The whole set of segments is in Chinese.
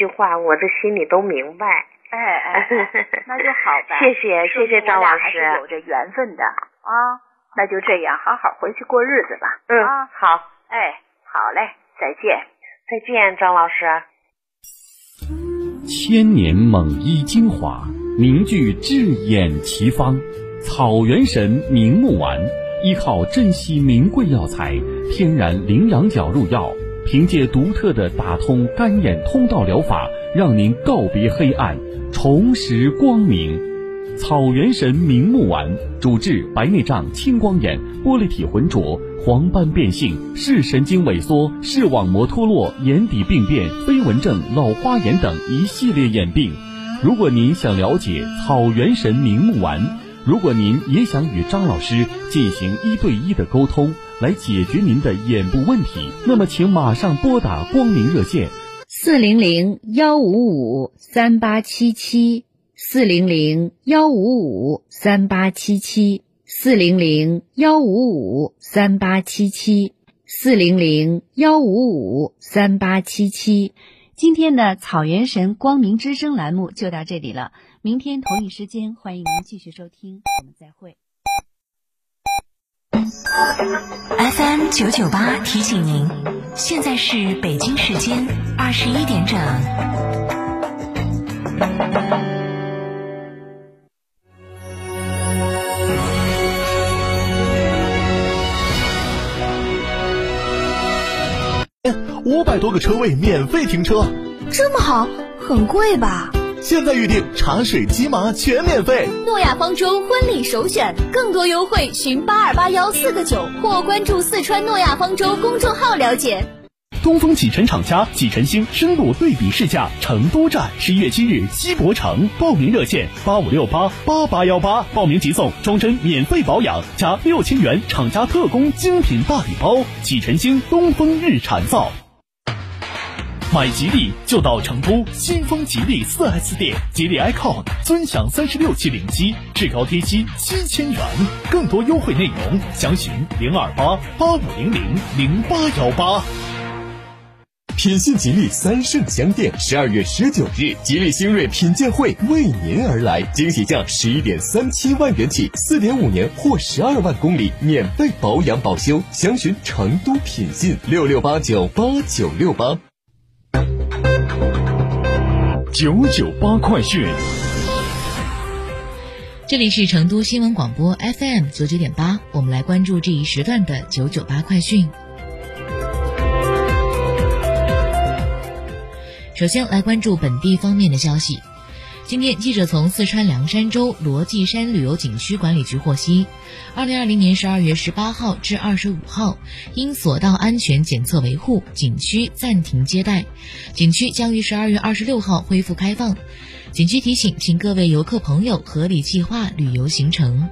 句话我的心里都明白。哎 哎，那就好吧。谢谢谢谢张老师，还是有着缘分的啊。那就这样，好好回去过日子吧。嗯，好。哎，好嘞，再见，再见，张老师。千年蒙医精华，凝聚智眼奇方，草原神明目丸，依靠珍稀名贵药材，天然羚羊角入药，凭借独特的打通干眼通道疗法，让您告别黑暗，重拾光明。草原神明目丸主治白内障、青光眼、玻璃体浑浊、黄斑变性、视神经萎缩、视网膜脱落、眼底病变、飞蚊症、老花眼等一系列眼病。如果您想了解草原神明目丸，如果您也想与张老师进行一对一的沟通，来解决您的眼部问题，那么请马上拨打光明热线：四零零幺五五三八七七。四零零幺五五三八七七，四零零幺五五三八七七，四零零幺五五三八七七。今天的草原神光明之声栏目就到这里了，明天同一时间欢迎您继续收听，我们再会。FM 九九八提醒您，现在是北京时间二十一点整。五百多个车位免费停车，这么好，很贵吧？现在预定茶水、鸡毛全免费。诺亚方舟婚礼首选，更多优惠寻八二八幺四个九或关注四川诺亚方舟公众号了解。东风启辰厂家启辰星深度对比试驾成都站，十一月七日西博城，报名热线八五六八八八幺八，报名即送终身免费保养加六千元厂家特供精品大礼包。启辰星东风日产造。买吉利就到成都新丰吉利四 S 店，吉利 icon 尊享三十六期零息，至高贴息七千元，更多优惠内容详询零二八八五零零零八幺八。品信吉利三圣乡店十二月十九日，吉利星瑞品鉴会为您而来，惊喜价十一点三七万元起，四点五年或十二万公里免费保养保修，详询成都品信六六八九八九六八。九九八快讯，这里是成都新闻广播 FM 九九点八，我们来关注这一时段的九九八快讯。首先来关注本地方面的消息。今天，记者从四川凉山州罗纪山旅游景区管理局获悉，二零二零年十二月十八号至二十五号，因索道安全检测维护，景区暂停接待。景区将于十二月二十六号恢复开放。景区提醒，请各位游客朋友合理计划旅游行程。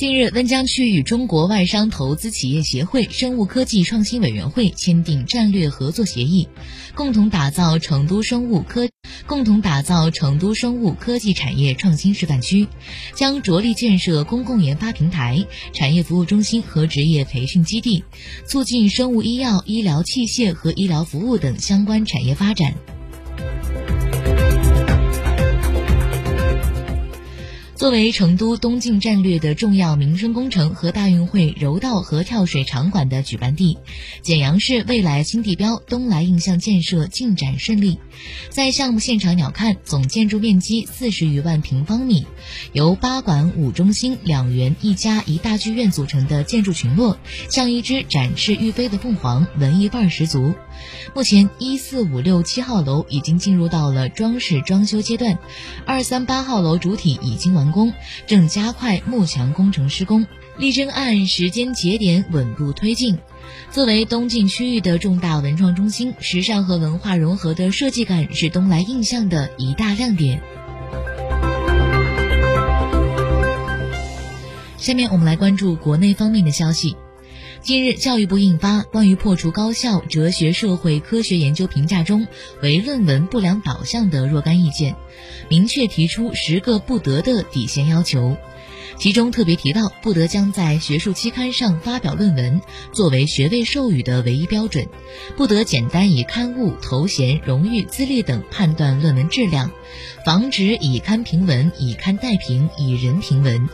近日，温江区与中国外商投资企业协会生物科技创新委员会签订战略合作协议，共同打造成都生物科，共同打造成都生物科技产业创新示范区，将着力建设公共研发平台、产业服务中心和职业培训基地，促进生物医药、医疗器械和医疗服务等相关产业发展。作为成都东进战略的重要民生工程和大运会柔道和跳水场馆的举办地，简阳市未来新地标东来印象建设进展顺利。在项目现场鸟瞰，总建筑面积四十余万平方米，由八馆五中心、两园一家一大剧院组成的建筑群落，像一只展翅欲飞的凤凰，文艺范儿十足。目前，一四五六七号楼已经进入到了装饰装修阶段，二三八号楼主体已经完工正加快幕墙工程施工，力争按时间节点稳步推进。作为东晋区域的重大文创中心，时尚和文化融合的设计感是东来印象的一大亮点。下面我们来关注国内方面的消息。近日，教育部印发《关于破除高校哲学社会科学研究评价中为论文不良导向的若干意见》，明确提出十个不得的底线要求。其中特别提到，不得将在学术期刊上发表论文作为学位授予的唯一标准，不得简单以刊物、头衔、荣誉、资历等判断论文质量，防止以刊评文、以刊代评、以人评文，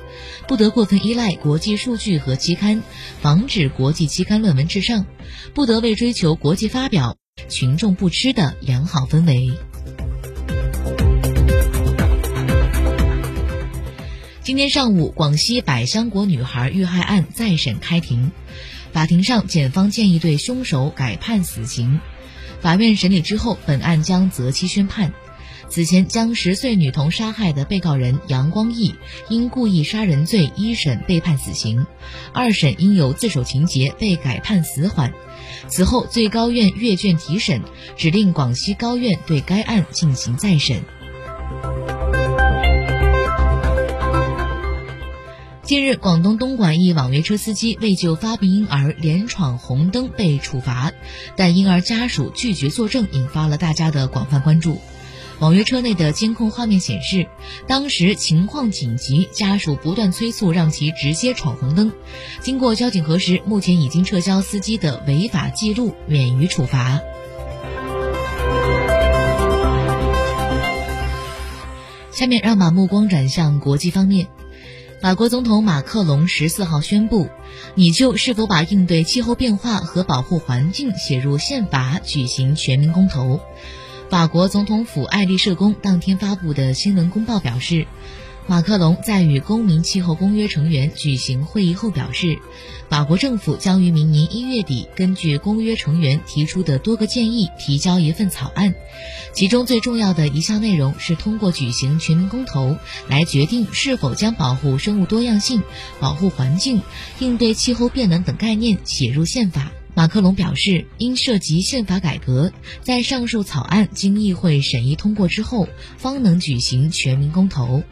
不得过分依赖国际数据和期刊，防止国际期刊论文至上，不得为追求国际发表、群众不吃的良好氛围。今天上午，广西百香果女孩遇害案再审开庭，法庭上，检方建议对凶手改判死刑。法院审理之后，本案将择期宣判。此前将十岁女童杀害的被告人杨光义因故意杀人罪一审被判死刑，二审因有自首情节被改判死缓。此后，最高院阅卷提审，指令广西高院对该案进行再审。近日，广东东莞一网约车司机为救发病婴儿连闯红灯被处罚，但婴儿家属拒绝作证，引发了大家的广泛关注。网约车内的监控画面显示，当时情况紧急，家属不断催促让其直接闯红灯。经过交警核实，目前已经撤销司机的违法记录，免于处罚。下面让把目光转向国际方面。法国总统马克龙十四号宣布，拟就是否把应对气候变化和保护环境写入宪法举行全民公投。法国总统府爱丽舍宫当天发布的新闻公报表示。马克龙在与公民气候公约成员举行会议后表示，法国政府将于明年一月底根据公约成员提出的多个建议提交一份草案，其中最重要的一项内容是通过举行全民公投来决定是否将保护生物多样性、保护环境、应对气候变暖等概念写入宪法。马克龙表示，因涉及宪法改革，在上述草案经议会审议通过之后，方能举行全民公投。